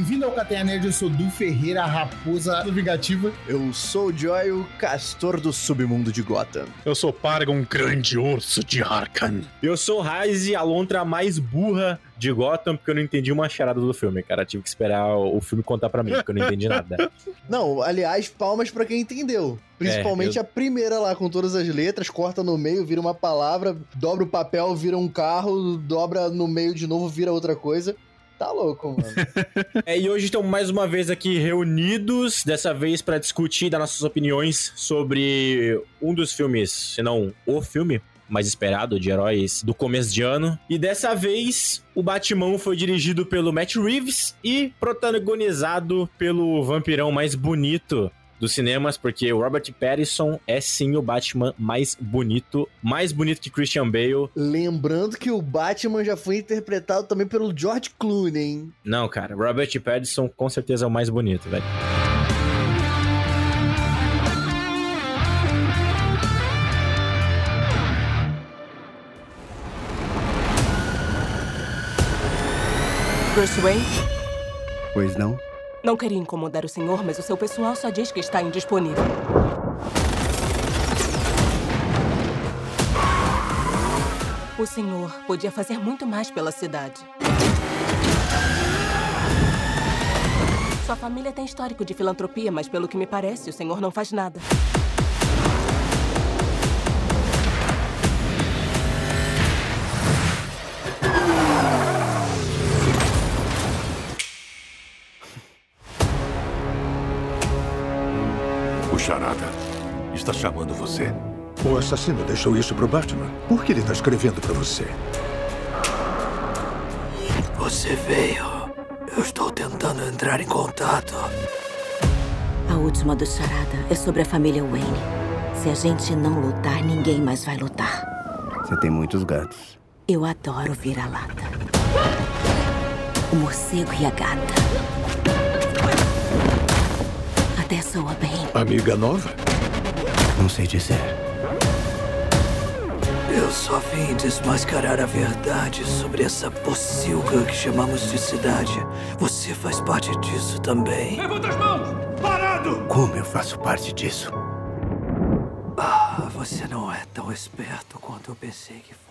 bem-vindo ao Cateia Nerd, eu sou Du Ferreira, a raposa vingativa. Eu sou o Joy, o castor do submundo de Gotham. Eu sou Parga, um grande urso de Arkham. Eu sou Raiz, a lontra mais burra de Gotham, porque eu não entendi uma charada do filme, cara. Tive que esperar o filme contar pra mim, porque eu não entendi nada. Não, aliás, palmas pra quem entendeu. Principalmente É, eu- a primeira lá, com todas as letras, corta no meio, vira uma palavra, dobra o papel, vira um carro, dobra no meio de novo, vira outra coisa. Tá louco, mano. É, e hoje estamos mais uma vez aqui reunidos, dessa vez pra discutir, dar nossas opiniões sobre um dos filmes, se não o filme mais esperado de heróis do começo de ano. E dessa vez, o Batman foi dirigido pelo Matt Reeves e protagonizado pelo vampirão mais bonito dos cinemas, porque o Robert Pattinson é sim o Batman mais bonito, mais bonito que Christian Bale. Lembrando que o Batman já foi interpretado também pelo George Clooney, hein? Não, cara, Robert Pattinson com certeza é o mais bonito, velho. Bruce Wayne, Pois não? Não queria incomodar o senhor, mas o seu pessoal só diz que está indisponível. O senhor podia fazer muito mais pela cidade. Sua família tem histórico de filantropia, mas pelo que me parece, o senhor não faz nada. Chamando você. O assassino deixou isso pro Batman. Por que ele tá escrevendo pra você? Você veio. Eu estou tentando entrar em contato. A última do Charada é sobre a família Wayne. Se a gente não lutar, ninguém mais vai lutar. Você tem muitos gatos. Eu adoro vira-lata. O morcego e a gata. Até soa bem. Amiga nova? Não sei dizer. Eu só vim desmascarar a verdade sobre essa pocilga que chamamos de cidade. Você faz parte disso também. Como eu faço parte disso? Ah, você não é tão esperto quanto eu pensei que fosse.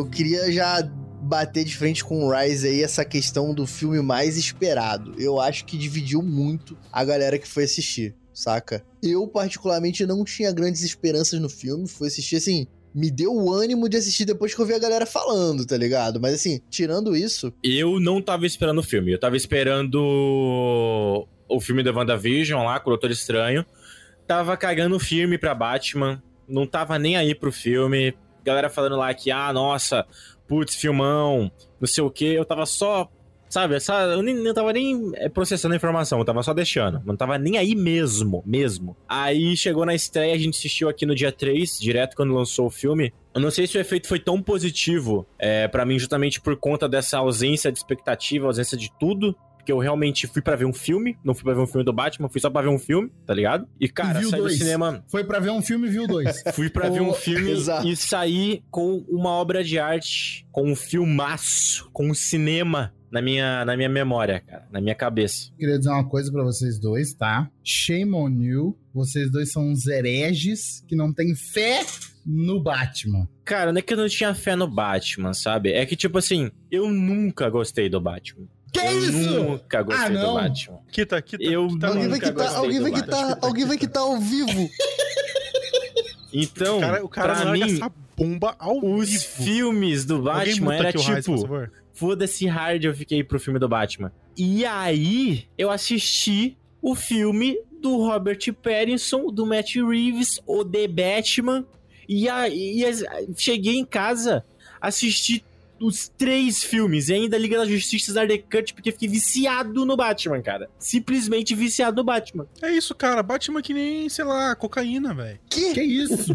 Eu queria já bater de frente com o Rise aí essa questão do filme mais esperado. Eu acho que dividiu muito a galera que foi assistir, saca? Eu, particularmente, não tinha grandes esperanças no filme. Fui assistir assim. Me deu o ânimo de assistir depois que eu vi a galera falando, tá ligado? Mas assim, tirando isso, Eu não tava esperando o filme. Eu tava esperando o filme da WandaVision lá, com o Doutor Estranho. Tava cagando firme pra Batman. Não tava nem aí pro filme. Galera falando lá que, ah, nossa, putz, filmão, não sei o quê. Eu tava só. Sabe, eu nem, não tava nem é, processando a informação, eu tava só deixando. Não tava nem aí mesmo, mesmo. Aí chegou na estreia, a gente assistiu aqui no dia 3, direto quando lançou o filme. Eu não sei se o efeito foi tão positivo é, para mim, justamente por conta dessa ausência de expectativa, ausência de tudo. Porque eu realmente fui pra ver um filme, não fui pra ver um filme do Batman, fui só pra ver um filme, tá ligado? E, cara, viu saí do dois. cinema. Foi pra ver um filme e viu dois. Fui pra ver um filme exato. e saí com uma obra de arte, com um filmaço, com um cinema na minha, na minha memória, cara, na minha cabeça. Queria dizer uma coisa pra vocês dois, tá? Shame on you. Vocês dois são uns hereges que não têm fé no Batman. Cara, não é que eu não tinha fé no Batman, sabe? É que, tipo assim, eu nunca gostei do Batman. Que eu isso? nunca gostei Ah, do não. Batman. Quita, quita. Eu quita Alguém não, vai nunca quitar, gostei alguém do vai Batman. quitar, alguém vai quitar ao vivo. Então, O cara, o cara pra mim, essa bomba ao os vivo. filmes do Batman era tipo, foda-se hard eu fiquei pro filme do Batman. E aí, eu assisti o filme do Robert Pattinson, do Matt Reeves, o The Batman. E aí, cheguei em casa, assisti os três filmes e ainda Liga da Justiça da The Cut, porque fiquei viciado no Batman, cara. Simplesmente viciado no Batman. É isso, cara. Batman que nem, sei lá, cocaína, velho. Que? Que isso?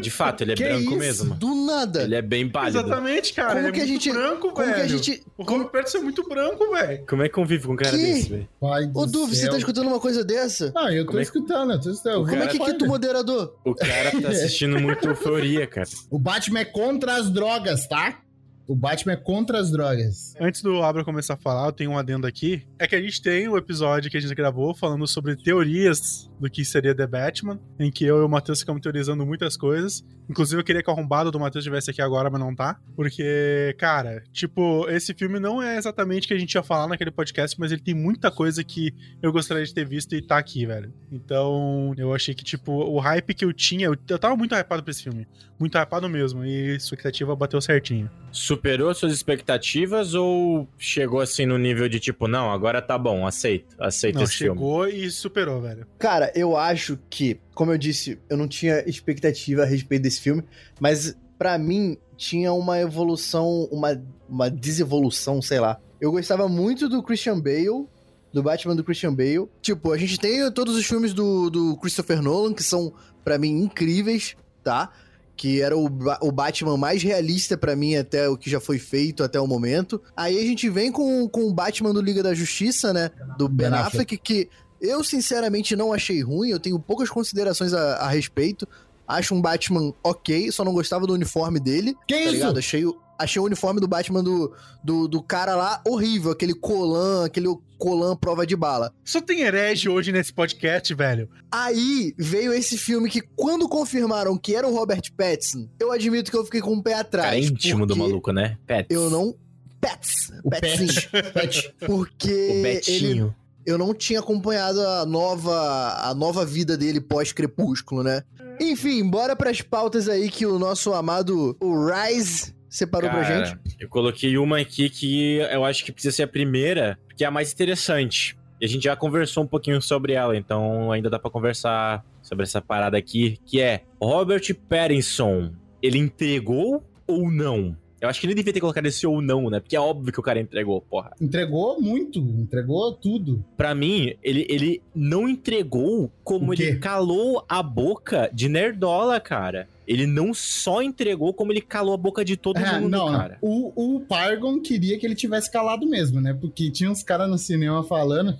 De fato, ele é Que branco isso? mesmo. Do nada. Ele é bem pálido. Exatamente, cara. Como ele é que a muito gente- branco, Como velho. que a gente... O Robert Pattinson é muito branco, velho. Como é que convive com um cara Que? desse, velho? Ô, Du, você tá escutando uma coisa dessa? Ah, eu tô Como é escutando, eu tô escutando. Como é que quita o moderador? O cara tá assistindo muito euforia, cara. O Batman é contra as drogas, tá? O Batman é contra as drogas. Antes do Abra começar a falar, eu tenho um adendo aqui. É que a gente tem o episódio que a gente gravou falando sobre teorias do que seria The Batman, em que eu e o Matheus ficamos teorizando muitas coisas. Inclusive, eu queria que o arrombado do Matheus estivesse aqui agora, mas não tá. Porque, cara, tipo, esse filme não é exatamente o que a gente ia falar naquele podcast, mas ele tem muita coisa que eu gostaria de ter visto e tá aqui, velho. Então, eu achei que, tipo, o hype que eu tinha. Eu, eu tava muito hypado pra esse filme. Muito hypado mesmo. E a expectativa bateu certinho. Superou suas expectativas ou chegou assim no nível de tipo, não, agora tá bom, aceito, aceito Não, esse filme? chegou e superou, velho. Cara, eu acho que, como eu disse, eu não tinha expectativa a respeito desse filme, mas pra mim tinha uma evolução, uma, uma desevolução, sei lá. Eu gostava muito do Christian Bale, do Batman do Christian Bale. Tipo, a gente tem todos os filmes do, do Christopher Nolan, que são, pra mim, incríveis, tá? Que era o, o Batman mais realista pra mim até o que já foi feito até o momento. Aí a gente vem com, com o Batman do Liga da Justiça, né? Do Ben Ben Affleck, que eu sinceramente não achei ruim, eu tenho poucas considerações a, a respeito. Acho um Batman ok, só não gostava do uniforme dele. Que Tá isso? ligado? Achei, o- achei o uniforme do Batman do, do, do cara lá horrível, aquele colan, aquele colan prova de bala. Só tem herege hoje nesse podcast, velho. Aí veio esse filme que, quando confirmaram que era o Robert Pattinson, eu admito que eu fiquei com o pé atrás. Cara, é íntimo do maluco, né? Pets. Eu não. Pets. O Petzinho. Pet. Pet. Porque O ele, Betinho. Eu não tinha acompanhado a nova, a nova vida dele pós-crepúsculo, né? Enfim, bora pras pautas aí que o nosso amado o Rise separou pra Cara, gente. Eu coloquei uma aqui que eu acho que precisa ser a primeira, porque é a mais interessante. E a gente já conversou um pouquinho sobre ela, então ainda dá pra conversar sobre essa parada aqui, que é Robert Pattinson, ele entregou ou não? Eu acho que nem devia ter colocado esse ou não, né? Porque é óbvio que o cara entregou, porra. Entregou muito, entregou tudo. Pra mim, ele, ele não entregou como ele calou a boca de Nerdola, cara. Ele não só entregou, como ele calou a boca de todo É, mundo, não, cara. o, o Pargon queria que ele tivesse calado mesmo, né? Porque tinha uns caras no cinema falando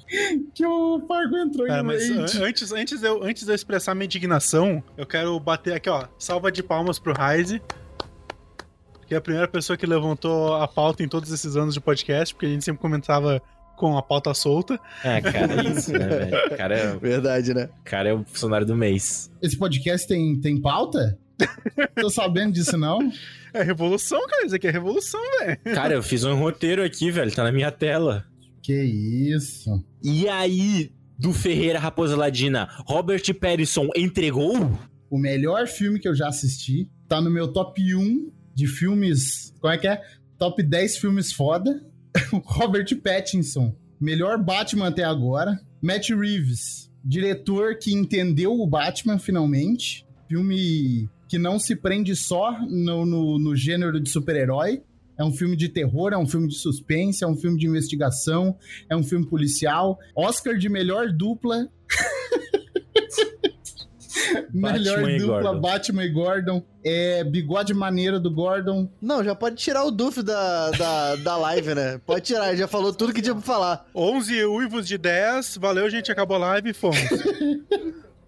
que o Pargon entrou Cara, em mas an- antes, antes, de eu, antes de eu expressar minha indignação, eu quero bater aqui, ó. Salva de palmas pro Ryze. Que é a primeira pessoa que levantou a pauta em todos esses anos de podcast, porque a gente sempre comentava com a pauta solta. É, cara, é isso, né, velho? O cara, é- Verdade, né? o cara é o funcionário do mês. Esse podcast tem, tem pauta? Tô sabendo disso, não? É revolução, cara. Isso aqui é revolução, velho. Cara, eu fiz um roteiro aqui, velho, tá na minha tela. Que isso. E aí, do Ferreira Raposa Ladina, Robert Pattinson entregou? O melhor filme que eu já assisti tá no meu top 1 de filmes. Como é que é? Top 10 filmes foda. Robert Pattinson, melhor Batman até agora. Matt Reeves, diretor que entendeu o Batman finalmente. Filme que não se prende só no, no, no gênero de super-herói. É um filme de terror, é um filme de suspense, é um filme de investigação, é um filme policial. Oscar de melhor dupla. melhor Batman e dupla, Gordon. Batman e Gordon. É bigode maneiro do Gordon. Não, já pode tirar o Duff da, da, da live, né? Pode tirar, ele já falou tudo que tinha pra falar. 11 uivos de 10. Valeu, gente. Acabou a live e fomos.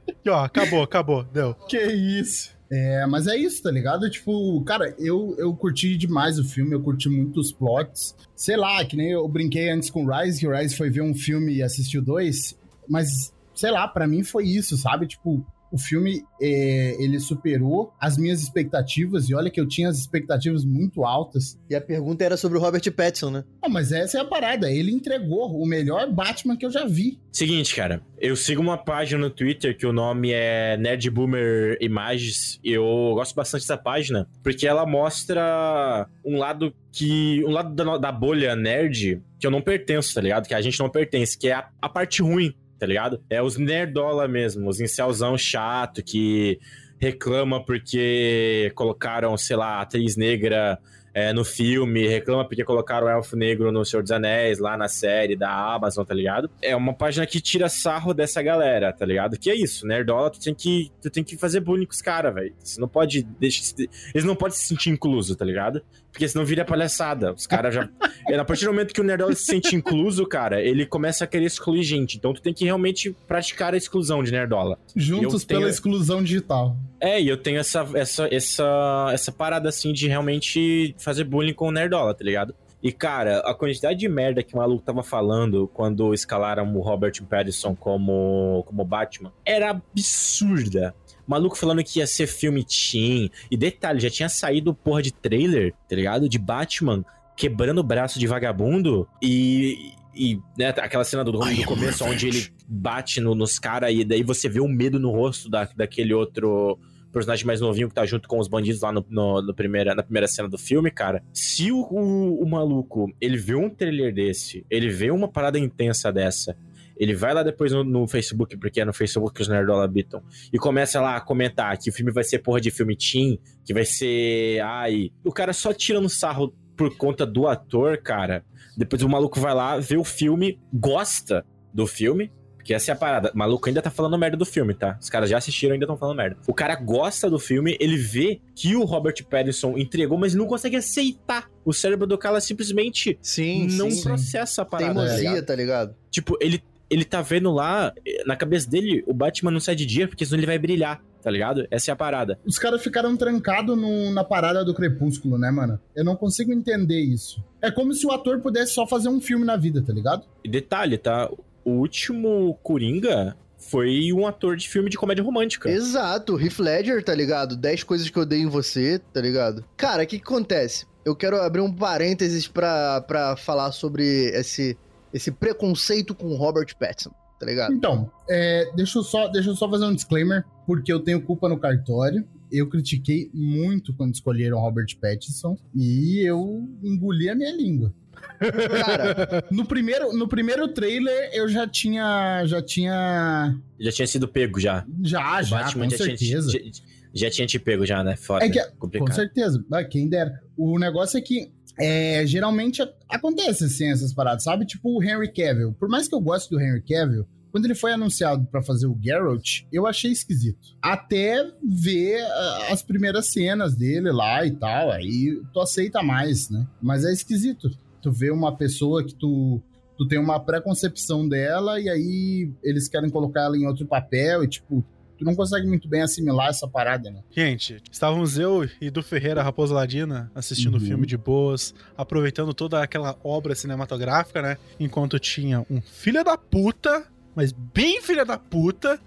Aqui, ó. Acabou, acabou. Deu. Que isso. É, mas é isso, tá ligado? Tipo, cara, eu, eu curti demais o filme, eu curti muito os plots. Sei lá, que nem eu brinquei antes com o Rise, que o Rise foi ver um filme e assistiu dois, mas sei lá, pra mim foi isso, sabe? Tipo, o filme é, ele superou as minhas expectativas, e olha que eu tinha as expectativas muito altas. E a pergunta era sobre o Robert Pattinson, né? Não, mas essa é a parada. Ele entregou o melhor Batman que eu já vi. Seguinte, cara, eu sigo uma página no Twitter que o nome é Nerd Boomer Imagens. e Eu gosto bastante dessa página porque ela mostra um lado que. um lado da, da bolha nerd que eu não pertenço, tá ligado? Que a gente não pertence, que é a, a parte ruim, tá ligado? É os nerdola mesmo, os incelzão chato que reclama porque colocaram, sei lá, atriz negra é, no filme, reclama porque colocaram o Elfo Negro no Senhor dos Anéis, lá na série da Amazon, tá ligado? É uma página que tira sarro dessa galera, tá ligado? Que é isso, Nerdola, tu tem que, tu tem que fazer bullying com os caras, velho. Você não pode deixar... Eles não podem se sentir incluso, tá ligado? Porque senão vira palhaçada. Os caras já... é, a partir do momento que o Nerdola se sente incluso, cara, ele começa a querer excluir gente. Então tu tem que realmente praticar a exclusão de Nerdola. Juntos tenho... pela exclusão digital. É, e eu tenho essa, essa, essa, essa parada assim de realmente fazer bullying com o Nerdola, tá ligado? E, cara, a quantidade de merda que o maluco tava falando quando escalaram o Robert Pattinson como, como Batman era absurda. O maluco falando que ia ser filme teen. E detalhe, já tinha saído porra de trailer, tá ligado? De Batman quebrando o braço de vagabundo e. E né, aquela cena do, do começo onde ele bate no, nos caras e daí você vê o medo no rosto da, daquele outro personagem mais novinho que tá junto com os bandidos lá no, no, no primeira, na primeira cena do filme, cara. Se o, o, o, maluco, ele vê um trailer desse, ele vê uma parada intensa dessa, ele vai lá depois no, no Facebook, porque é no Facebook que os nerdola habitam, e começa lá a comentar que o filme vai ser porra de filme teen, que vai ser... Ai... O cara só tirando sarro por conta do ator, cara. Depois o maluco vai lá, vê o filme, gosta do filme, porque essa é a parada. O maluco ainda tá falando merda do filme, tá? Os caras já assistiram e ainda estão falando merda. O cara gosta do filme, ele vê que o Robert Pattinson entregou, mas não consegue aceitar. O cérebro do cara simplesmente sim, não sim, processa a parada. Teimosia, tá ligado? Tipo, ele, ele tá vendo lá, na cabeça dele, o Batman não sai de dia, porque senão ele vai brilhar tá ligado? Essa é a parada. Os caras ficaram trancados na parada do Crepúsculo, né, mano? Eu não consigo entender isso. É como se o ator pudesse só fazer um filme na vida, tá ligado? E detalhe, tá? O último Coringa foi um ator de filme de comédia romântica. Exato, Heath Ledger, tá ligado? 10 coisas que eu odeio em você, tá ligado? Cara, o que, que acontece? Eu quero abrir um parênteses pra, pra falar sobre esse, esse preconceito com Robert Pattinson tá ligado? Então, é, deixa, eu só, deixa eu só fazer um disclaimer, porque eu tenho culpa no cartório. Eu critiquei muito quando escolheram Robert Pattinson e eu engoli a minha língua. Cara, no primeiro, no primeiro trailer eu já tinha. Já tinha. Já tinha sido pego já. Já, o já, Batman com já certeza. Tinha, já, já, tinha te pego já, né? Foda. É que, complicado. Com certeza. Ah, Quem dera. O negócio é que é, geralmente acontece assim essas paradas, sabe? Tipo o Henry Cavill. Por mais que eu goste do Henry Cavill, quando ele foi anunciado para fazer o Geralt, eu achei esquisito. Até ver uh, as primeiras cenas dele lá e tal, aí tu aceita mais, né? Mas é esquisito. Tu vê uma pessoa que tu tu tem uma preconcepção dela e aí eles querem colocar ela em outro papel e tipo, tu não consegue muito bem assimilar essa parada, né? Gente, estávamos eu e do Ferreira Raposa Ladina assistindo o Uhum. filme de boas, aproveitando toda aquela obra cinematográfica, né? Enquanto tinha um filho da puta, mas bem filha da puta,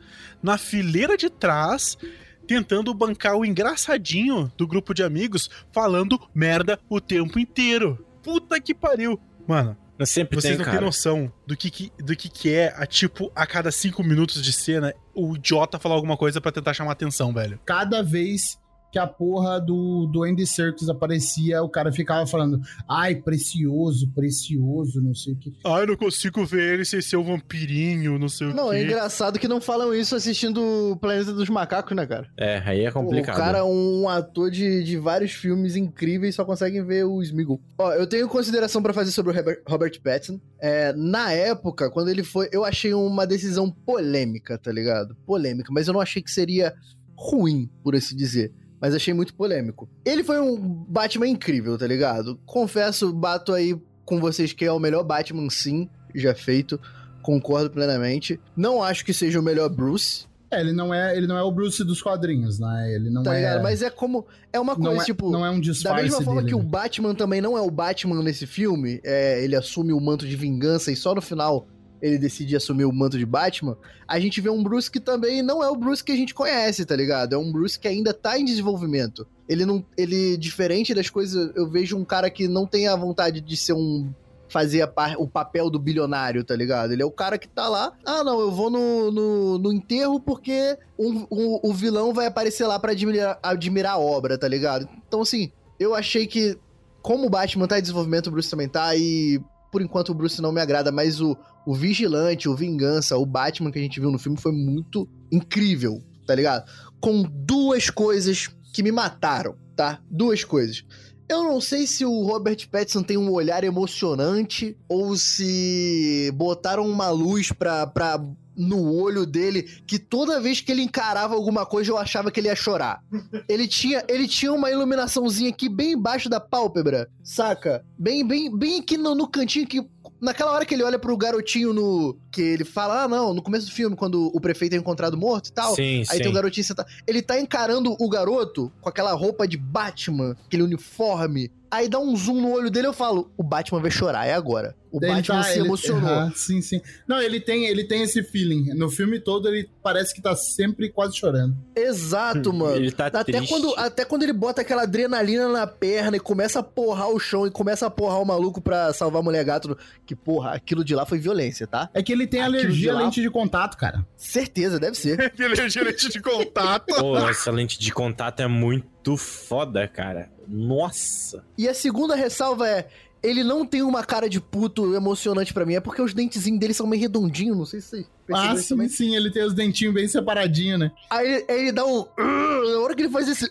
na fileira de trás, tentando bancar o engraçadinho do grupo de amigos, falando merda o tempo inteiro. Puta que pariu. Mano, sempre vocês tem, não cara. têm noção do que, que- do que, que é, a, tipo, a cada cinco minutos de cena, o idiota falar alguma coisa pra tentar chamar atenção, velho. Cada vez que a porra do, do Andy Serkis aparecia, o cara ficava falando, ai, precioso, precioso, não sei o que. Ai, não consigo ver ele sem ser um vampirinho, não sei o Não, quê. é engraçado que não falam isso assistindo o Planeta dos Macacos, né, cara? É, aí é complicado. O cara é um ator de, de vários filmes incríveis, só conseguem ver o Smeagol. Ó, eu tenho consideração pra fazer sobre o Robert, Robert Pattinson. É, na época, quando ele foi, eu achei uma decisão polêmica, tá ligado? Polêmica, mas eu não achei que seria ruim, por assim dizer. Mas achei muito polêmico. Ele foi um Batman incrível, tá ligado? Confesso, bato aí com vocês que é o melhor Batman, sim, já feito. Concordo plenamente. Não acho que seja o melhor Bruce, É, ele não é, ele não é o Bruce dos quadrinhos, né? Ele não tá é. ligado? Mas é como. É uma não coisa, é, tipo. não é um Da disfarce mesma forma dele, que o né? Batman também não é o Batman nesse filme, é, ele assume o manto de vingança e só no final ele decide assumir o manto de Batman, a gente vê um Bruce que também não é o Bruce que a gente conhece, tá ligado? É um Bruce que ainda tá em desenvolvimento. Ele não. Ele, diferente das coisas, eu vejo um cara que não tem a vontade de ser um. Fazer a o papel do bilionário, tá ligado? Ele é o cara que tá lá. Ah, não, eu vou no, no, no enterro porque o, o vilão vai aparecer lá pra admirar, admirar a obra, tá ligado? Então, assim, eu achei que, como o Batman tá em desenvolvimento, o Bruce também tá, e por enquanto o Bruce não me agrada, mas o, o Vigilante, o Vingança, o Batman que a gente viu no filme foi muito incrível, tá ligado? Com duas coisas que me mataram, tá? Duas coisas. Eu não sei se o Robert Pattinson tem um olhar emocionante ou se botaram uma luz pra, pra, no olho dele que toda vez que ele encarava alguma coisa eu achava que ele ia chorar. Ele tinha, ele tinha uma iluminaçãozinha aqui bem embaixo da pálpebra, saca? Bem, bem, bem aqui no, no cantinho que naquela hora que ele olha pro garotinho no que ele fala: "Ah, não, no começo do filme quando o prefeito é encontrado morto e tal". Sim, aí sim. tem o garotinho sentado. Ele tá encarando o garoto com aquela roupa de Batman, aquele uniforme. Aí dá um zoom no olho dele eu falo: "O Batman vai chorar, é agora". O Ele Batman tá- se ele- emocionou. Aham, sim, sim. Não, ele tem, ele tem esse feeling. No filme todo, ele parece que tá sempre quase chorando. Exato, mano. Ele tá até, triste. quando, até quando ele bota aquela adrenalina na perna e começa a porrar o chão e começa a porrar o maluco pra salvar a mulher gato. Que, porra, aquilo de lá foi violência, tá? É que ele tem Aquilo alergia à lá- lente de contato, cara. Certeza, deve ser. Aquele gerente de contato. Pô, essa lente de contato é muito foda, cara. Nossa. E a segunda ressalva é. Ele não tem uma cara de puto emocionante pra mim, é porque os dentezinhos dele são meio redondinhos, não sei se vocês perceberam Ah, sim, também. sim, ele tem os dentinhos bem separadinhos, né? Aí, ele- aí ele dá um. Na hora que ele faz esse.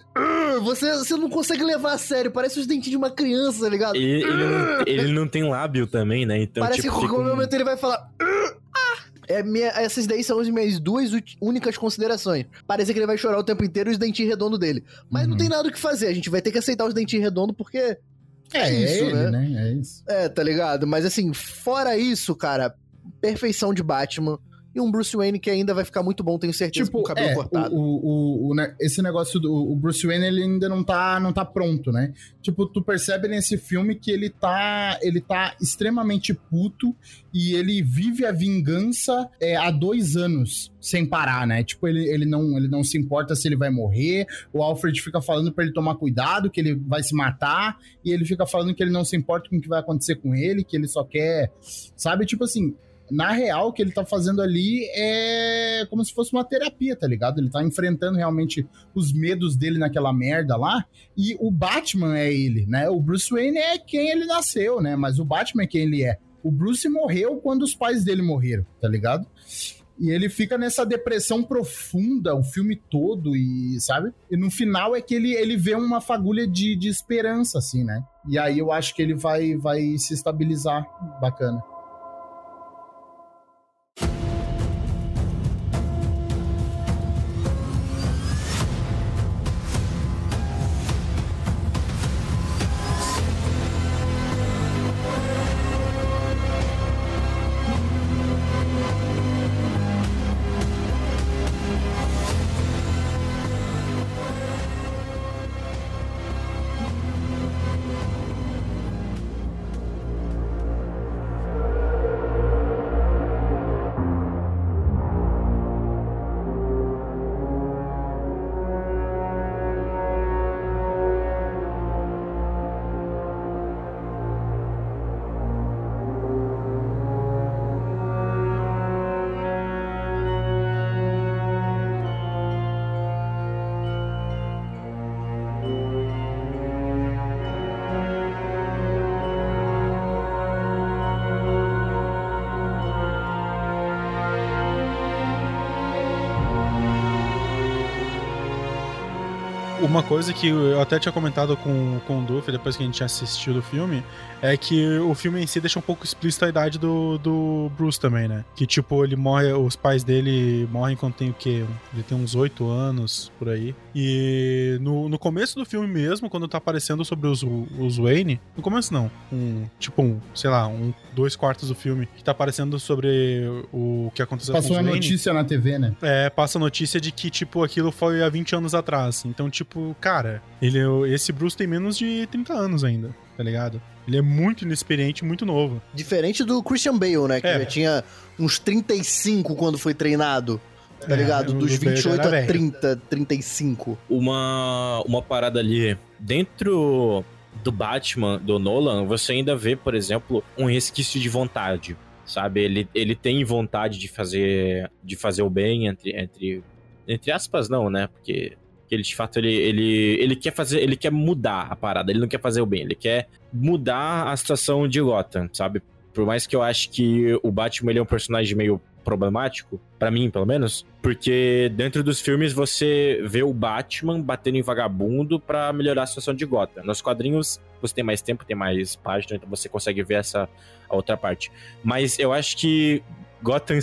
Você, você não consegue levar a sério, parece os dentinhos de uma criança, tá ligado? Ele, ele não, ele não tem lábio também, né? Então, Parece tipo, que em fica qualquer um- momento ele vai falar. "Ugh, ah". É minha, essas daí são as minhas duas únicas considerações. Parece que ele vai chorar o tempo inteiro e os dentinhos redondos dele. Mas não tem nada o que fazer, a gente vai ter que aceitar os dentinhos redondos porque. É, é isso, ele, né? né? É isso. É, tá ligado? Mas assim, fora isso, cara, perfeição de Batman. E um Bruce Wayne que ainda vai ficar muito bom, tenho certeza, com o cabelo é, cortado. O, o, o- esse negócio do Bruce Wayne, ele ainda não tá, não tá pronto, né? Tipo, tu percebe nesse filme que ele tá, ele tá extremamente puto e ele vive a vingança é, há dois anos sem parar, né? Tipo, ele, ele, não, ele não se importa se ele vai morrer. O Alfred fica falando pra ele tomar cuidado, que ele vai se matar. E ele fica falando que ele não se importa com o que vai acontecer com ele, que ele só quer. Sabe? Tipo assim, na real, o que ele tá fazendo ali é como se fosse uma terapia, tá ligado? Ele tá enfrentando realmente os medos dele naquela merda lá. E o Batman é ele, né? O Bruce Wayne é quem ele nasceu, né? Mas o Batman é quem ele é. O Bruce morreu quando os pais dele morreram, tá ligado? E ele fica nessa depressão profunda o filme todo, e sabe? E no final é que ele, ele vê uma fagulha de, de esperança, assim, né? E aí eu acho que ele vai, vai se estabilizar bacana. Uma coisa que eu até tinha comentado com, com o Duff depois que a gente tinha assistido o filme é que o filme em si deixa um pouco explícita a idade do, do Bruce também, né? Que tipo, ele morre, os pais dele morrem quando tem o quê? Ele tem uns oito anos por aí. E no, no começo do filme mesmo, quando tá aparecendo sobre os, os Wayne, no começo não, um, tipo um, sei lá, um, dois quartos do filme que tá aparecendo sobre o que aconteceu Passou com a os Wayne. notícia na TV, né? É, passa a notícia de que, tipo, aquilo foi há 20 anos atrás. Então, tipo, tipo, cara, ele, esse Bruce tem menos de 30 anos ainda, tá ligado? Ele é muito inexperiente, muito novo. Diferente do Christian Bale, né? Que É. já tinha uns 35 quando foi treinado. Tá É, ligado? Dos do Bale 28 era a velho. 30, 35. uma, uma parada ali dentro do Batman, do Nolan, você ainda vê, por exemplo, um resquício de vontade, sabe? Ele, ele tem vontade de fazer de fazer o bem entre entre entre aspas não, né? Porque que ele de fato ele, ele, ele quer fazer, ele quer mudar a parada, ele não quer fazer o bem, ele quer mudar a situação de Gotham, sabe? Por mais que eu acho que o Batman ele é um personagem meio problemático, pra mim, pelo menos, porque dentro dos filmes você vê o Batman batendo em vagabundo pra melhorar a situação de Gotham. Nos quadrinhos você tem mais tempo, tem mais página, então você consegue ver essa outra parte. Mas eu acho que Gotham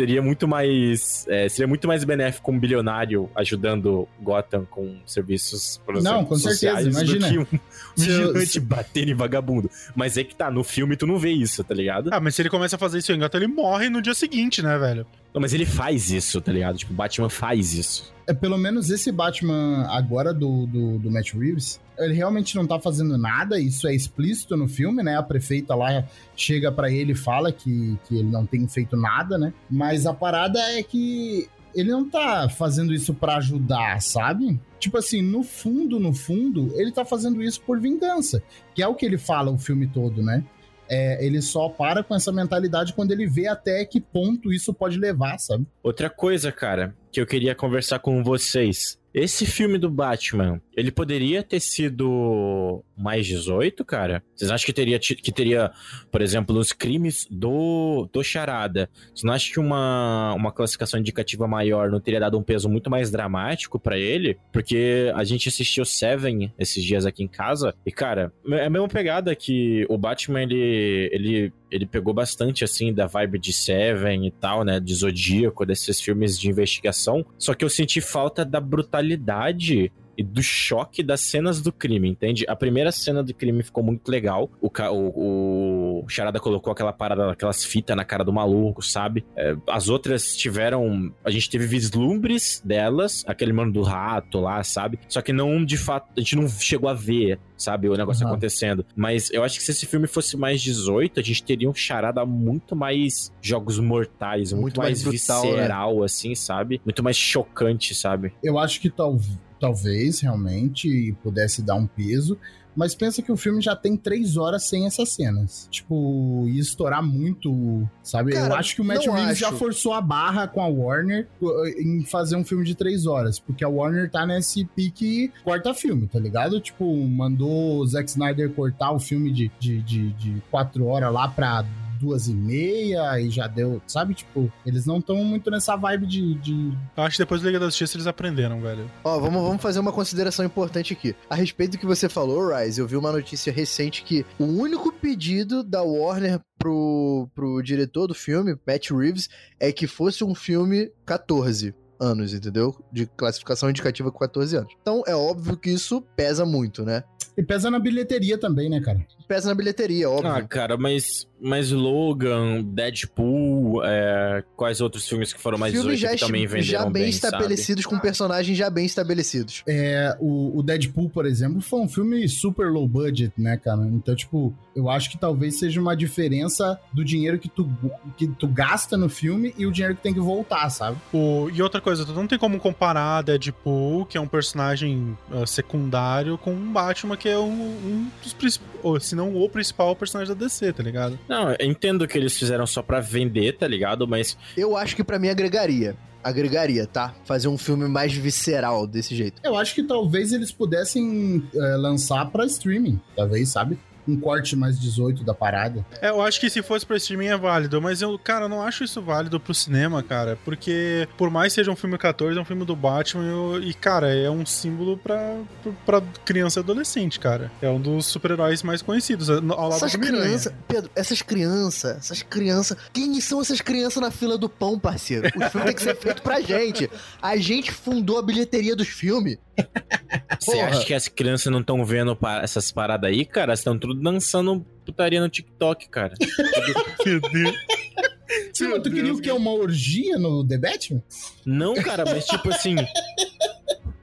seria muito mais é, seria muito mais benéfico um bilionário ajudando Gotham com serviços Não, com certeza, imagina. do que um Se eu- vigilante bater em vagabundo. Mas é que tá, no filme tu não vê isso, tá ligado? Ah, mas se ele começa a fazer isso em Gotham, ele morre no dia seguinte, né, velho? Não, mas ele faz isso, tá ligado? Tipo, o Batman faz isso. É, pelo menos esse Batman agora do, do, do Matt Reeves, ele realmente não tá fazendo nada, isso é explícito no filme, né? A prefeita lá chega pra ele e fala que, que ele não tem feito nada, né? Mas a parada é que ele não tá fazendo isso pra ajudar, sabe? Tipo assim, no fundo, no fundo, ele tá fazendo isso por vingança, que é o que ele fala o filme todo, né? É, ele só para com essa mentalidade quando ele vê até que ponto isso pode levar, sabe? Outra coisa, cara, que eu queria conversar com vocês. Esse filme do Batman, ele poderia ter sido mais 18, cara? Vocês acham que teria, que teria por exemplo, os crimes do, do Charada? Vocês não acham que uma, uma classificação indicativa maior não teria dado um peso muito mais dramático pra ele? Porque a gente assistiu Seven esses dias aqui em casa e, cara, é a mesma pegada que o Batman, ele, ele, ele pegou bastante, assim, da vibe de Seven e tal, né? De Zodíaco, desses filmes de investigação. Só que eu senti falta da brutalidade e do choque das cenas do crime, entende? A primeira cena do crime ficou muito legal. O, o, o Charada colocou aquela parada, aquelas fitas na cara do maluco, sabe? É, as outras tiveram. A gente teve vislumbres delas, aquele mano do rato lá, sabe? Só que não de fato. A gente não chegou a ver, sabe? O negócio Aham. acontecendo. Mas eu acho que se esse filme fosse mais 18, a gente teria um Charada muito mais jogos mortais, muito, Muito mais mais, brutal, né? visceral, assim, sabe? Muito mais chocante, sabe? Eu acho que tal, talvez realmente pudesse dar um peso, mas pensa que o filme já tem três horas sem essas cenas. Tipo, ia estourar muito, sabe? Cara, eu acho que o Matt Reeves acho. já forçou a barra com a Warner uh, em fazer um filme de três horas, porque a Warner tá nesse pique corta filme, tá ligado? Tipo, mandou o Zack Snyder cortar o filme de, de, de, de quatro horas lá pra duas e meia e já deu, sabe? Tipo, eles não estão muito nessa vibe de, de Eu acho que depois do Liga da Justiça eles aprenderam, velho. Ó, vamos, vamos fazer uma consideração importante aqui. A respeito do que você falou, Rise, eu vi uma notícia recente que o único pedido da Warner pro, pro diretor do filme, Matt Reeves, é que fosse um filme 14 anos, entendeu? De classificação indicativa com 14 anos. Então é óbvio que isso pesa muito, né? E pesa na bilheteria também, né, cara? Pesa na bilheteria, óbvio. Ah, cara, mas, mas Logan, Deadpool, é, quais outros filmes que foram mais Filmes 18 que também venderam já bem, bem, estabelecidos, com personagens já bem estabelecidos. É, o, o Deadpool, por exemplo, foi um filme super low budget, né, cara? Então, tipo, eu acho que talvez seja uma diferença do dinheiro que tu, que tu gasta no filme e o dinheiro que tem que voltar, sabe? O- e outra coisa, tu não tem como comparar Deadpool, que é um personagem ah, secundário, com um Batman, que é um, um dos principais, ou se não o principal personagem da DC, tá ligado? Não, eu entendo que eles fizeram só pra vender, tá ligado? Mas Eu acho que pra mim agregaria. Agregaria, tá? Fazer um filme mais visceral desse jeito. Eu acho que talvez eles pudessem é, lançar pra streaming, talvez, sabe? Um corte mais 18 da parada. É, eu acho que se fosse pra streaming é válido, mas eu, cara, eu não acho isso válido pro cinema, cara, porque por mais seja um filme 14, é um filme do Batman eu- e, cara, é um símbolo pra, pra criança e adolescente, cara. É um dos super-heróis mais conhecidos, ao lado Essas do crianças, Pedro, essas crianças, essas crianças. Quem são essas crianças na fila do pão, parceiro? O filme tem que ser feito pra gente. A gente fundou a bilheteria dos filmes. Você acha que as crianças não estão vendo essas paradas aí, cara? Estão tudo dançando putaria no TikTok, cara. Meu Deus. Sim, mas tu queria o quê? Uma orgia no The Batman? Não, cara, mas tipo assim.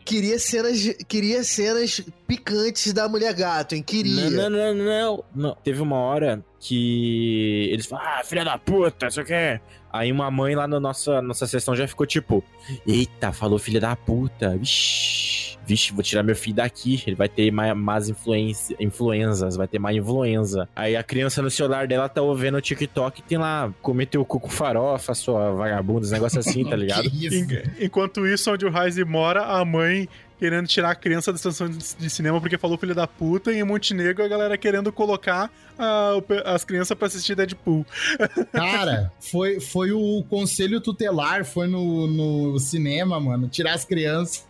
queria cenas, queria cenas picantes da mulher gato, hein? Queria. Não, não, não, não, não. Teve uma hora que eles falaram, ah, filha da puta, isso aqui. Aí uma mãe lá na nossa, nossa sessão já ficou tipo, eita, falou filha da puta, vixi, vixe, vou tirar meu filho daqui, ele vai ter mais, mais influência, influenzas, vai ter mais influenza. Aí a criança no celular dela tá ouvindo o TikTok, tem lá, cometeu o cu com farofa, sua vagabunda, esse negócio assim, tá ligado? Que isso? En- Enquanto isso, onde o Heise mora, a mãe querendo tirar a criança da estação de cinema porque falou filho da puta, e em Montenegro a galera querendo colocar ah, o pe- as crianças pra assistir Deadpool. Cara, foi, foi o conselho tutelar, foi no, no cinema, mano, tirar as crianças.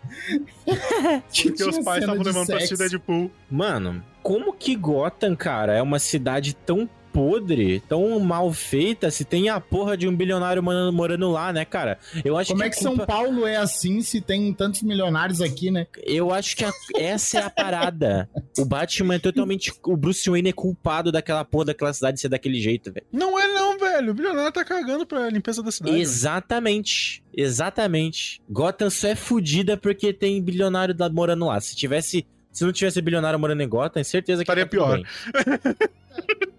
Porque os pais estavam levando pra assistir sexo. Deadpool. Mano, como que Gotham, cara, é uma cidade tão podre, tão mal feita, se tem a porra de um bilionário morando, lá, né, cara? Eu acho Como que é que culpa- São Paulo é assim se tem tantos milionários aqui, né? Eu acho que a- essa é a parada. O Batman é totalmente. O Bruce Wayne é culpado daquela porra daquela cidade ser daquele jeito, velho. Não é não, velho. O bilionário tá cagando pra limpeza da cidade. Exatamente. Exatamente. Gotham só é fodida porque tem bilionário lá morando lá. Se tivesse. Se não tivesse bilionário morando em Gotham, certeza que Estaria ia tá pior.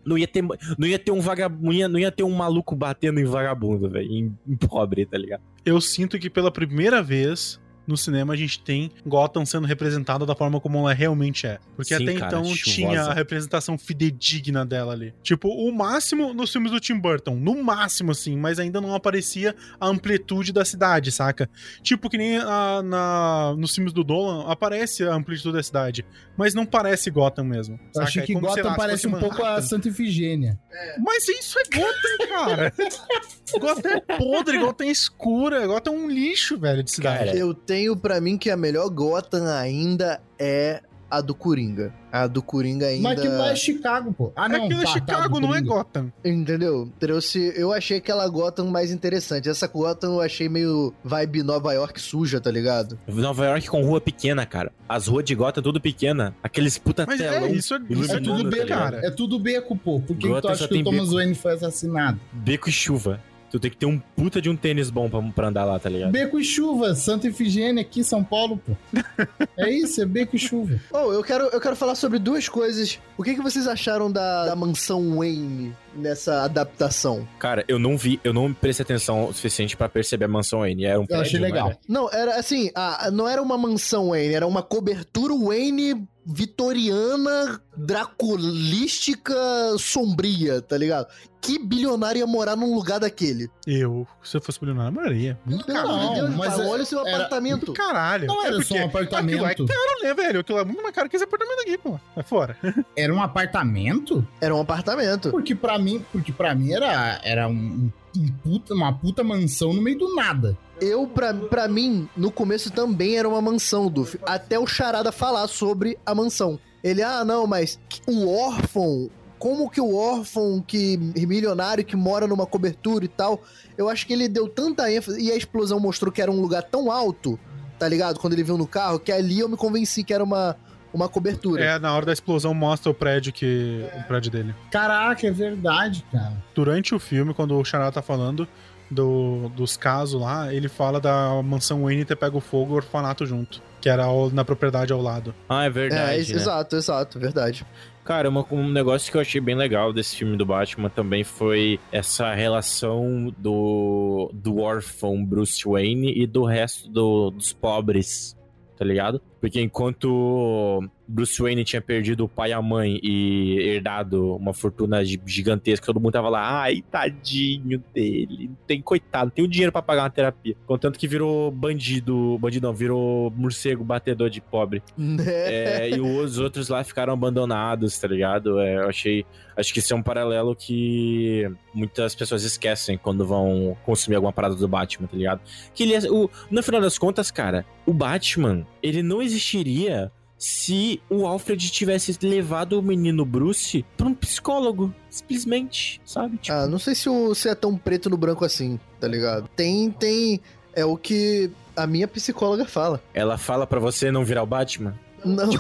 Não ia ter, não ia ter um vagabundo, não ia, não ia ter um maluco batendo em vagabundo, velho, em, em pobre, tá ligado? Eu sinto que pela primeira vez no cinema a gente tem Gotham sendo representada da forma como ela realmente é. Porque Sim, até cara, então chuvosa. tinha a representação fidedigna dela ali. Tipo, o máximo nos filmes do Tim Burton. No máximo, assim, mas ainda não aparecia a amplitude da cidade, saca? Tipo, que nem a- na, nos filmes do Dolan aparece a amplitude da cidade. Mas não parece Gotham mesmo. Eu saca? achei É que como, sei Gotham lá, parece um pouco a. Santa Ifigênia. Mas isso é Gotham, cara. Gotham é podre, Gotham é escura, Gotham é um lixo, velho, de cidade. Cara, Eu tenho pra mim que a melhor Gotham ainda é a do Coringa. A do Coringa ainda. Mas que lá é Chicago, pô. Ah, não, Aquilo é tá, tá, Chicago, do não é. Gotham. Entendeu? Trouxe. Eu achei aquela Gotham mais interessante. Essa Gotham eu achei meio vibe Nova York suja, tá ligado? Nova York com rua pequena, cara. As ruas de Gotham tudo pequena. Aqueles puta Mas é telão. isso, é, isso é É tudo Gotham, beco, tá cara. É tudo beco, pô. Por que, que tu acha que o Thomas beco. Wayne foi assassinado? Beco e chuva. Tu tem que ter um puta de um tênis bom pra, pra andar lá, tá ligado? Beco e chuva, Santa Ifigênia aqui São Paulo, pô. É isso, é beco e chuva. Oh, eu quero, eu quero falar sobre duas coisas. O que, que vocês acharam da, da mansão Wayne nessa adaptação? Cara, eu não vi, eu não prestei atenção o suficiente pra perceber a mansão Wayne. Era um Eu achei prédio, não legal. era? Não, era assim, a- não era uma mansão Wayne, era uma cobertura Wayne vitoriana, draculística, sombria, tá ligado? Que bilionário ia morar num lugar daquele? Eu, se eu fosse bilionário, eu moraria. Muito Deus, mas pai, é- olha o seu era- apartamento. Caralho. Não era É só um apartamento. Aquilo é caro, né, velho? Aquilo é muito mais caro que esse apartamento aqui, pô. É fora. Era um apartamento? Era um apartamento. Porque pra mim, porque pra mim era, era um, um puta, uma puta mansão no meio do nada. Eu, pra, pra mim, no começo também era uma mansão, Duff. Até o Charada falar sobre a mansão. Ele, ah, não, mas o órfão. Como que o órfão que milionário que mora numa cobertura e tal, eu acho que ele deu tanta ênfase e a explosão mostrou que era um lugar tão alto, tá ligado? Quando ele viu no carro, que ali eu me convenci que era uma, uma cobertura. É, na hora da explosão mostra o prédio que. o prédio dele. Caraca, é verdade, cara. Durante o filme, quando o Charada tá falando do, dos casos lá, ele fala da mansão Wayne ter pego fogo e o orfanato junto. Que era ao- na propriedade ao lado. Ah, é verdade. É, né? exato, exato, verdade. Cara, uma- um negócio que eu achei bem legal desse filme do Batman também foi essa relação do, do órfão Bruce Wayne e do resto do- dos pobres, tá ligado? Porque enquanto Bruce Wayne tinha perdido o pai e a mãe e herdado uma fortuna gi- gigantesca, todo mundo tava lá, ai, tadinho dele, tem coitado, tem o dinheiro pra pagar uma terapia. Contanto que virou bandido, bandido não, virou morcego batedor de pobre. É, e os outros lá ficaram abandonados, tá ligado? É, eu achei. Acho que isso é um paralelo que muitas pessoas esquecem quando vão consumir alguma parada do Batman, tá ligado? Que ele o, no final das contas, cara, o Batman, ele não existiria se o Alfred tivesse levado o menino Bruce pra um psicólogo, simplesmente, sabe? Tipo, Ah, não sei se, o, se é tão preto no branco assim, tá ligado? Tem, tem. É o que a minha psicóloga fala. ela fala pra você não virar o Batman. Não.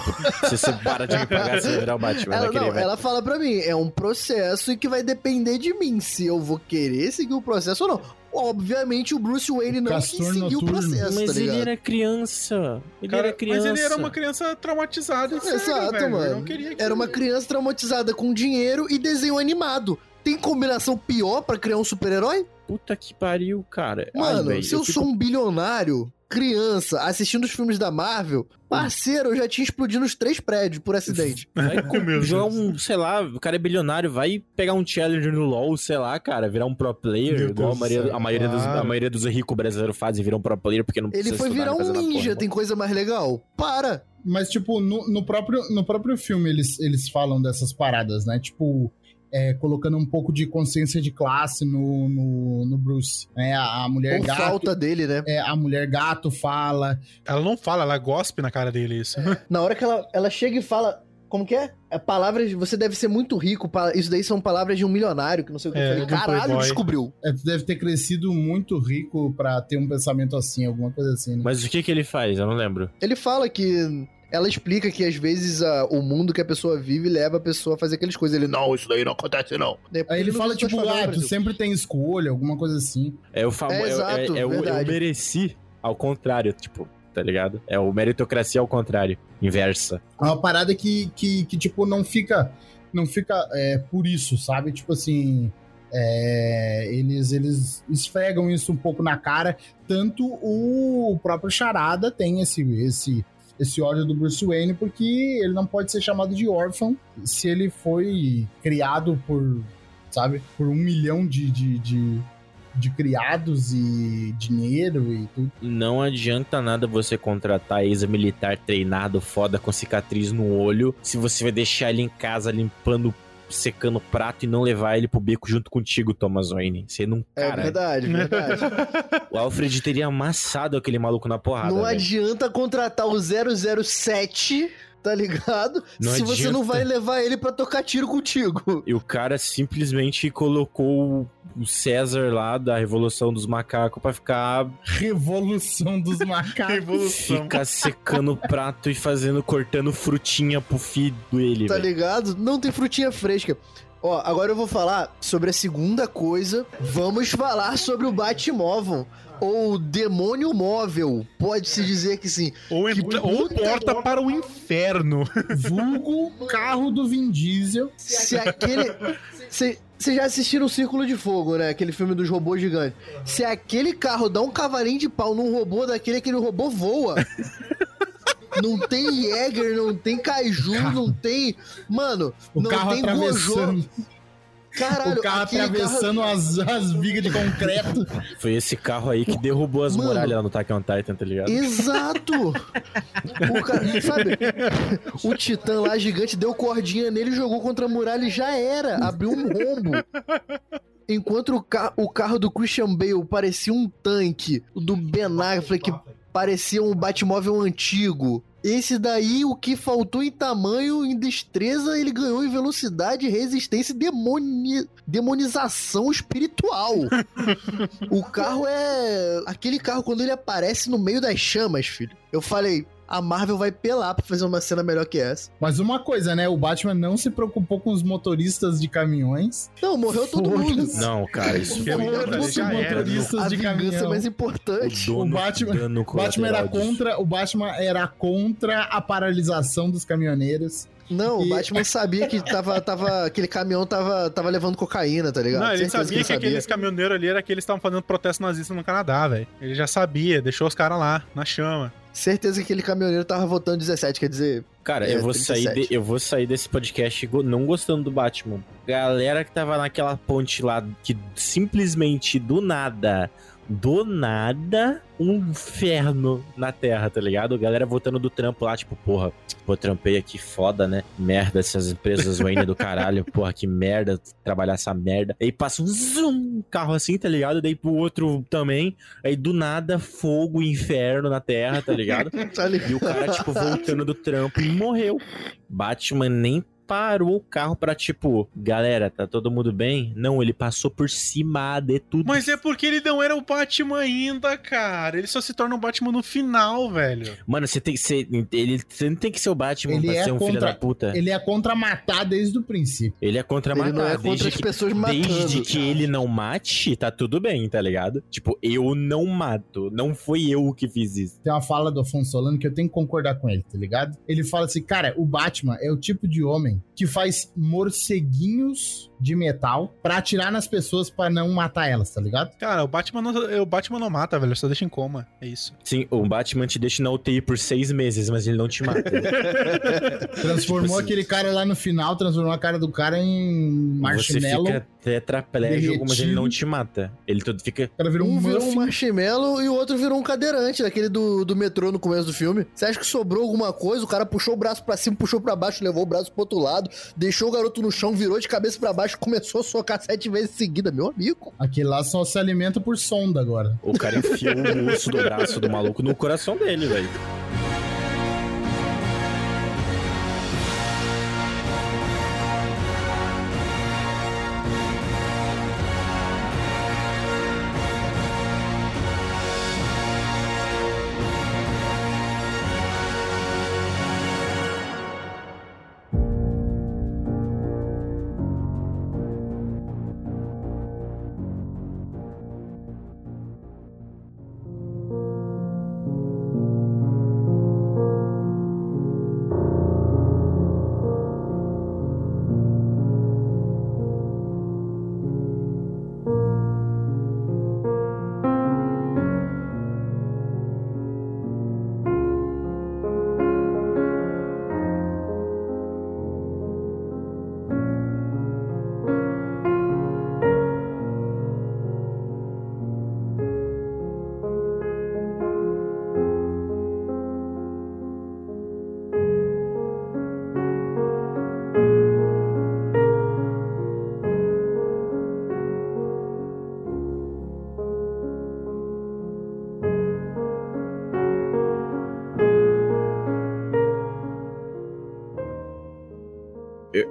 Se você para de me pagar, você vai virar o Batman. Ela, não, vai. ela fala pra mim, é um processo e que vai depender de mim se eu vou querer seguir o processo ou não. Obviamente o Bruce Wayne não quis seguir o processo, Mas tá ele era criança. Ele Cara, era criança. Mas ele era uma criança traumatizada e cega, Exato, velho. Eu mano. que Era uma criança traumatizada com dinheiro e desenho animado. Tem combinação pior pra criar um super-herói? Puta que pariu, cara. Ai, Mano, velho, se eu, fico- sou um bilionário, criança, assistindo os filmes da Marvel, parceiro, eu já tinha explodido os três prédios por acidente. Vai com- jogar um, sei lá, o cara é bilionário, vai pegar um challenger no LoL, sei lá, cara, virar um pro player, Meu igual a maioria, céu, a, maioria dos, a maioria dos ricos brasileiros fazem, viram um pro player porque não Ele foi virar um ninja, tem coisa mais legal? Para! Mas, tipo, no, no próprio, no próprio filme eles, eles falam dessas paradas, né? Tipo, é, colocando um pouco de consciência de classe no, no, no Bruce. Né? A, a mulher Ou gato. falta dele, né? É, a mulher gato fala. Ela não fala, ela gospe na cara dele isso. Na hora que ela, ela chega e fala. Como que é? é? Palavras. Você deve ser muito rico. Isso daí são palavras de um milionário que não sei o que. É, eu falei, um caralho, playboy." descobriu. É, tu deve ter crescido muito rico pra ter um pensamento assim, alguma coisa assim, né? Mas o que que ele faz? Eu não lembro. Ele fala que. Ela explica que às vezes a- o mundo que a pessoa vive leva a pessoa a fazer aquelas coisas. Ele, não, isso daí não acontece, não. Aí ele fala, tipo, ah, tu sempre. tem escolha, alguma coisa assim. É o famoso. É, É, exato, é, é o eu mereci ao contrário, tipo, tá ligado? É o meritocracia ao contrário, inversa. É uma parada que, que, que tipo, não fica. Não fica é, por isso, sabe? Tipo assim. é, eles, eles esfregam isso um pouco na cara. Tanto o próprio Charada tem esse, esse, esse ódio do Bruce Wayne, porque ele não pode ser chamado de órfão se ele foi criado por, sabe, por um milhão de, de, de, de criados e dinheiro e tudo. Não adianta nada você contratar ex-militar treinado, foda, com cicatriz no olho, se você vai deixar ele em casa limpando, secando prato e não levar ele pro beco junto contigo, Thomas Wayne. Você não. É Cara, verdade, verdade. o Alfred teria amassado aquele maluco na porrada. não adianta contratar o 007, tá ligado? Não se você não adianta. vai levar ele pra tocar tiro contigo. E o cara simplesmente colocou o César lá da Revolução dos Macacos pra ficar. Revolução dos macacos. Revolução. Ficar secando o prato e fazendo, cortando frutinha pro filho dele, Tá velho. ligado? Não tem frutinha fresca. Ó, agora eu vou falar sobre a segunda coisa. Vamos falar sobre o Batmóvel. Ou demônio móvel. Pode-se dizer que sim. Ou, entra- ou porta para o inferno. Vulgo carro do Vin Diesel. Se aquele. Vocês já assistiram o Círculo de Fogo, né? Aquele filme dos robôs gigantes. Se aquele carro dá um cavalinho de pau num robô daquele, aquele robô voa. Não tem Jäger, não tem Kaiju, não tem. Mano, O não carro tem Gojo. Caralho, o carro atravessando as, as vigas de concreto. Foi esse carro aí que derrubou as Mano. muralhas lá no Attack on Titan, tá ligado? Exato! o cara, sabe? O Titã lá gigante deu cordinha nele, jogou contra a muralha e já era. Abriu um rombo. Enquanto o, ca o carro do Christian Bale parecia um tanque, o do Ben Affleck que parecia um Batmóvel antigo. Esse daí, o que faltou em tamanho, em destreza, ele ganhou em velocidade, resistência e demoni... demonização espiritual. o carro é. Aquele carro, quando ele aparece no meio das chamas, filho. Eu falei, a Marvel vai pelar pra fazer uma cena melhor que essa. Mas uma coisa, né? O Batman não se preocupou com os motoristas de caminhões. Não, morreu todo mundo. Não, cara, isso Que foi. Foda-se já os era, motoristas A de é caminhão. mais O importante. dono O Batman- Batman era contra, o Batman era contra a paralisação dos caminhoneiros. Não, o E- Batman sabia que tava, tava, aquele caminhão tava, tava levando cocaína, tá ligado? Não, ele sabia que, aqueles caminhoneiros ali era que eles estavam fazendo protesto nazista no Canadá, velho. Ele já sabia, deixou os caras lá, na chama. Certeza que aquele caminhoneiro tava votando 17, quer dizer. Cara, É, eu, vou sair 37. de- eu vou sair desse podcast não gostando do Batman. Galera que tava naquela ponte lá, que simplesmente do nada, do nada, um inferno na Terra, tá ligado? Galera voltando do trampo lá, tipo, porra, pô, trampei aqui foda, né? Merda, essas empresas Wayne do caralho, porra, que merda trabalhar essa merda. Aí passa um zoom, carro assim, tá ligado? Daí pro outro também. Aí do nada, fogo, inferno na Terra, tá ligado? Tá ligado? E o cara, tipo, voltando do trampo e morreu. Batman nem parou o carro pra, tipo, galera, tá todo mundo bem? Não, ele passou por cima de tudo. Mas é porque ele não era o Batman ainda, cara. Ele só se torna o Batman no final, velho. Mano, você tem que ser. Ele, você não tem que ser o Batman Ele pra é ser um filho contra- da puta. Ele é contra matar desde o princípio. Ele é contra Ele matar. não é contra desde as que, pessoas Desde matando. que ele não mate, tá tudo bem, tá ligado? Tipo, eu não mato. Não foi eu que fiz isso. Tem uma fala do Afonso Solano que eu tenho que concordar com ele, tá ligado? Ele fala assim, cara, o Batman é o tipo de homem que faz morceguinhos de metal pra atirar nas pessoas pra não matar elas, tá ligado? Cara, o Batman não, o Batman não mata, velho. Só deixa em coma. É isso. Sim, o Batman te deixa na UTI por seis meses, mas ele não te mata. Transformou Tipo assim, aquele cara lá no final, transformou a cara do cara em Você marshmallow. fica tetraplégico, mas ele não te mata. Ele todo fica. O cara virou um, Um virou um marshmallow e o outro virou um cadeirante, daquele do, do metrô no começo do filme. Você acha que sobrou alguma coisa? O cara puxou o braço pra cima, puxou pra baixo, levou o braço pro outro lado, deixou o garoto no chão, virou de cabeça pra baixo, começou a socar sete vezes seguida. Meu amigo. Aquele lá só se alimenta por sonda agora. O cara enfiou o osso do braço do maluco no coração dele, velho.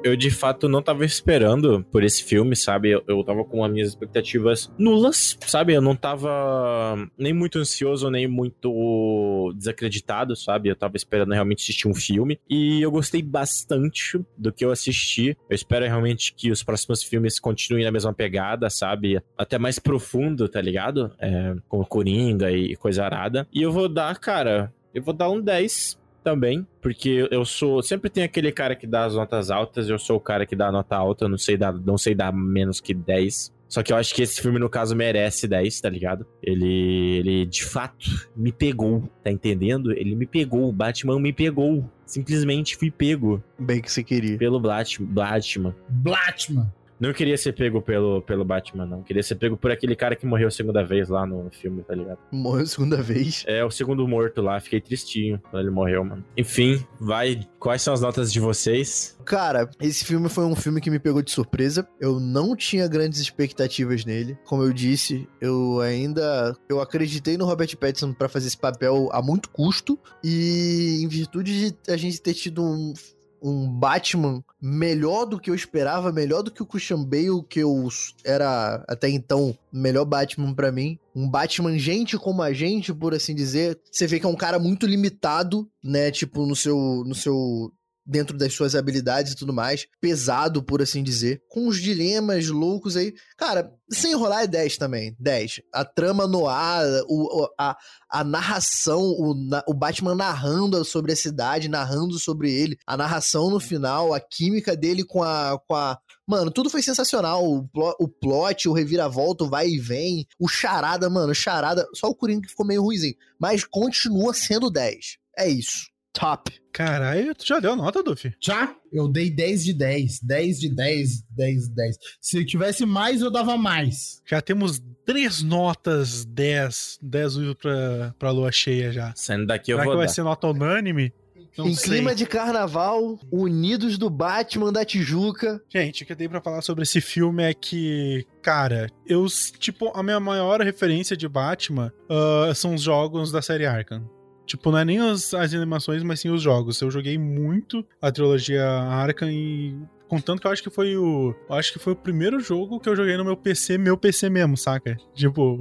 Eu, de fato não tava esperando por esse filme, sabe? Eu, eu tava com as minhas expectativas nulas, sabe? Eu não tava nem muito ansioso, nem muito desacreditado, sabe? Eu tava esperando realmente assistir um filme. E eu gostei bastante do que eu assisti. Eu espero realmente que os próximos filmes continuem na mesma pegada, sabe? Até mais profundo, tá ligado? É, com Coringa e coisa arada. E eu vou dar, cara, eu vou dar um 10 também, porque eu sou. Sempre tem aquele cara que dá as notas altas, eu sou o cara que dá a nota alta, eu não sei dar, não sei dar menos que 10. Só que eu acho que esse filme, no caso, merece 10, tá ligado? Ele, ele de fato me pegou, tá entendendo? Ele me pegou, o Batman me pegou. Simplesmente fui pego. Bem que você queria. Pelo Blat- Batman. Batman. Não queria ser pego pelo, pelo Batman, não. Queria ser pego por aquele cara que morreu a segunda vez lá no filme, tá ligado? Morreu segunda vez. É, o segundo morto lá. Fiquei tristinho quando ele morreu, mano. Enfim, vai. Quais são as notas de vocês? Cara, esse filme foi um filme que me pegou de surpresa. Eu não tinha grandes expectativas nele. Como eu disse, eu ainda eu acreditei no Robert Pattinson pra fazer esse papel a muito custo e em virtude de a gente ter tido um um Batman melhor do que eu esperava, melhor do que o Christian Bale, que eu era até então o melhor Batman pra mim. Um Batman gente como a gente, por assim dizer. Você vê que é um cara muito limitado, né? Tipo, no seu, no seu dentro das suas habilidades e tudo mais, pesado, por assim dizer, com os dilemas loucos aí. Cara, sem enrolar é 10 também, 10. A trama no ar, o, a, a narração, o, o Batman narrando sobre a cidade, narrando sobre ele, a narração no final, a química dele com a. Com a Mano, tudo foi sensacional. O, o plot, o reviravolta, o vai e vem, o charada, mano, charada. Só o Coringa que ficou meio ruimzinho. Mas continua sendo 10. É isso. Top. Caralho, tu já deu a nota, Duff? Já? Eu dei 10 de 10. 10 de 10, 10 de 10. Se eu tivesse mais, eu dava mais. Já temos três notas 10, 10 uivos pra, pra lua cheia já. Saindo daqui eu Será vou que vai dar. ser nota unânime? Não em sei. clima de carnaval, unidos do Batman da Tijuca. Gente, o que eu tenho pra falar sobre esse filme é que, cara, eu, tipo, a minha maior referência de Batman ah, são os jogos da série Arkham. Tipo, não é nem as, as animações, mas sim os jogos. Eu joguei muito a trilogia Arkham e Contanto que eu acho que foi o. Acho que foi o primeiro jogo que eu joguei no meu PC, meu PC mesmo, saca? Tipo.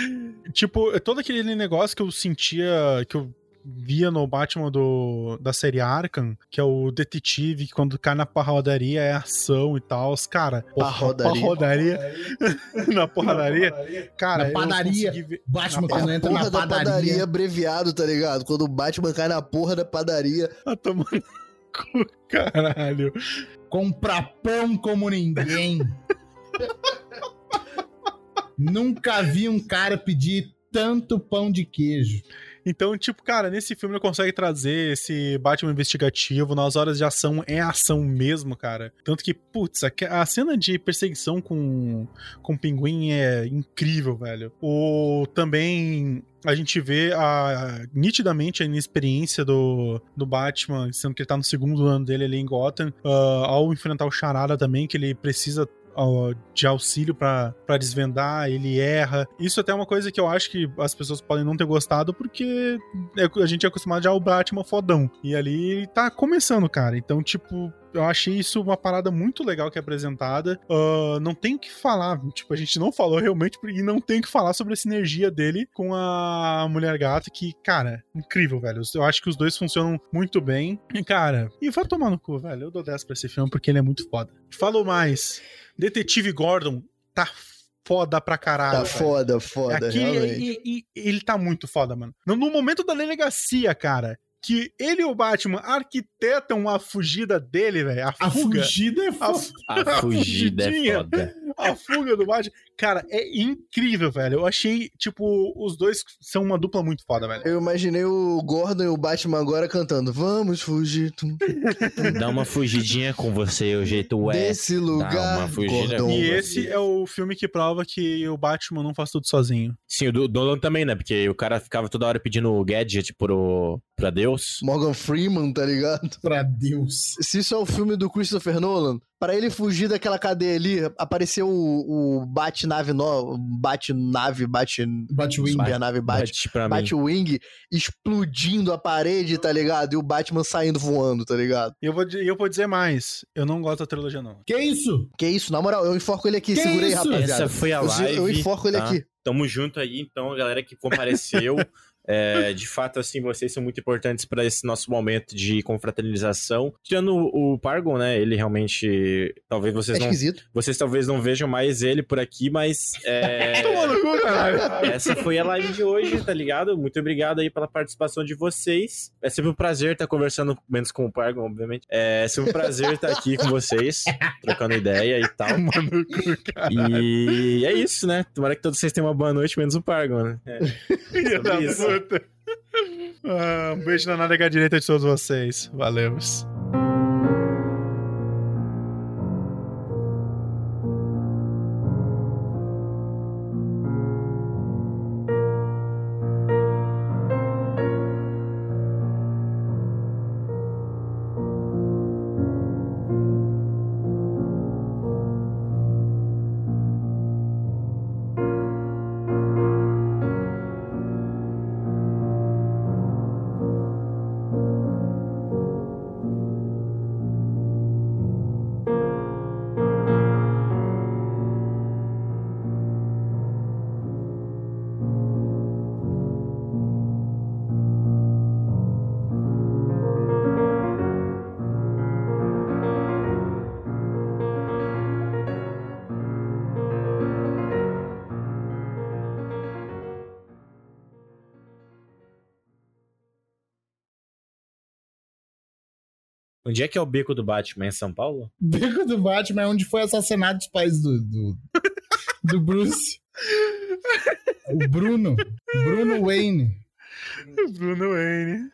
tipo, todo aquele negócio que eu sentia. que eu via no Batman do, da série Arkham, que é o detetive, que quando cai na parrodaria é ação e tal. Cara, Parrodaria. parrodaria. na porradaria. Cara, Na padaria. ver- Batman É quando a entra porra na da padaria. padaria abreviado, tá ligado? Quando o Batman cai na porra da padaria. Ah, tomando cu, caralho. Compra pão como ninguém. Nunca vi um cara pedir tanto pão de queijo. Então, tipo, cara, nesse filme ele consegue trazer esse Batman investigativo, nas horas de ação é ação mesmo, cara. Tanto que, putz, a, cena de perseguição com, com o pinguim é incrível, velho. O também a gente vê a, nitidamente a inexperiência do, do Batman, sendo que ele tá no segundo ano dele ali em Gotham, ah, ao enfrentar o Charada também, que ele precisa de auxílio pra desvendar, ele erra. Isso até é uma coisa que eu acho que as pessoas podem não ter gostado, porque é- a gente é acostumado já ao Batman fodão. E ali tá começando, cara. Então, tipo, eu achei isso uma parada muito legal que é apresentada. Ah, não tem o que falar, tipo, a gente não falou realmente, e não tem o que falar sobre a sinergia dele com a Mulher Gata, que, cara, incrível, velho. Eu acho que os dois funcionam muito bem. E, cara, e vai tomar no cu, velho. Eu dou 10 pra esse filme porque ele é muito foda. Falou mais. Detetive Gordon tá foda pra caralho. Tá velho. foda, foda, Aqui, realmente. e- e- e ele tá muito foda, mano. No, no momento da delegacia, cara, que ele e o Batman arquitetam a fugida dele, velho. A, A fuga. fugida é A, foda. fu- A fugida é fugidinha. foda. A fuga do Batman. Cara, é incrível, velho. Eu achei, tipo, os dois são uma dupla muito foda, velho. Eu imaginei o Gordon e o Batman agora cantando Vamos fugir tum, Dá uma fugidinha com você, o jeito é. desse lugar, uma fugida. Gordon. E esse é o filme que prova que o Batman não faz tudo sozinho. Sim, o do Nolan também, né? Porque o cara ficava toda hora pedindo o gadget pro, pra Deus. Morgan Freeman, tá ligado? Pra Deus. Se isso é o filme do Christopher Nolan, para ele fugir daquela cadeia ali, apareceu o, o Bat-Nave no, Bat-Nave, Bat... Batwing. Supernave Bat... Bate pra mim. Batwing explodindo a parede, tá ligado? E o Batman saindo voando, tá ligado? E eu vou, eu vou dizer mais. Eu não gosto da trilogia, não. Que isso? Que isso, na moral, eu enforco ele aqui, Que segurei, isso? rapaziada. Essa foi a Eu- live. Eu enforco ele tá? aqui. Tamo junto aí, então, a galera que compareceu. É, de fato, assim, vocês são muito importantes para esse nosso momento de confraternização. Tirando o, Pargon, né? Ele realmente. Talvez É vocês não. esquisito. Vocês talvez não vejam mais ele por aqui, mas. É, cu, caralho. essa foi a live de hoje, tá ligado? Muito obrigado aí pela participação de vocês. É sempre um prazer estar conversando, menos com o Pargon, obviamente. É sempre um prazer estar aqui com vocês, trocando ideia e tal. Toma no cu, caralho. E é isso, né? Tomara que todos vocês tenham uma boa noite, menos o Pargon, né? É. Sobre isso. Puta. Ah, um beijo na nádega direita de todos vocês. Valeu. É que é o beco do Batman? Em São Paulo? Beco do Batman é onde foi assassinado os pais do, do, do Bruce. O Bruno. Bruno Wayne. Bruno Wayne.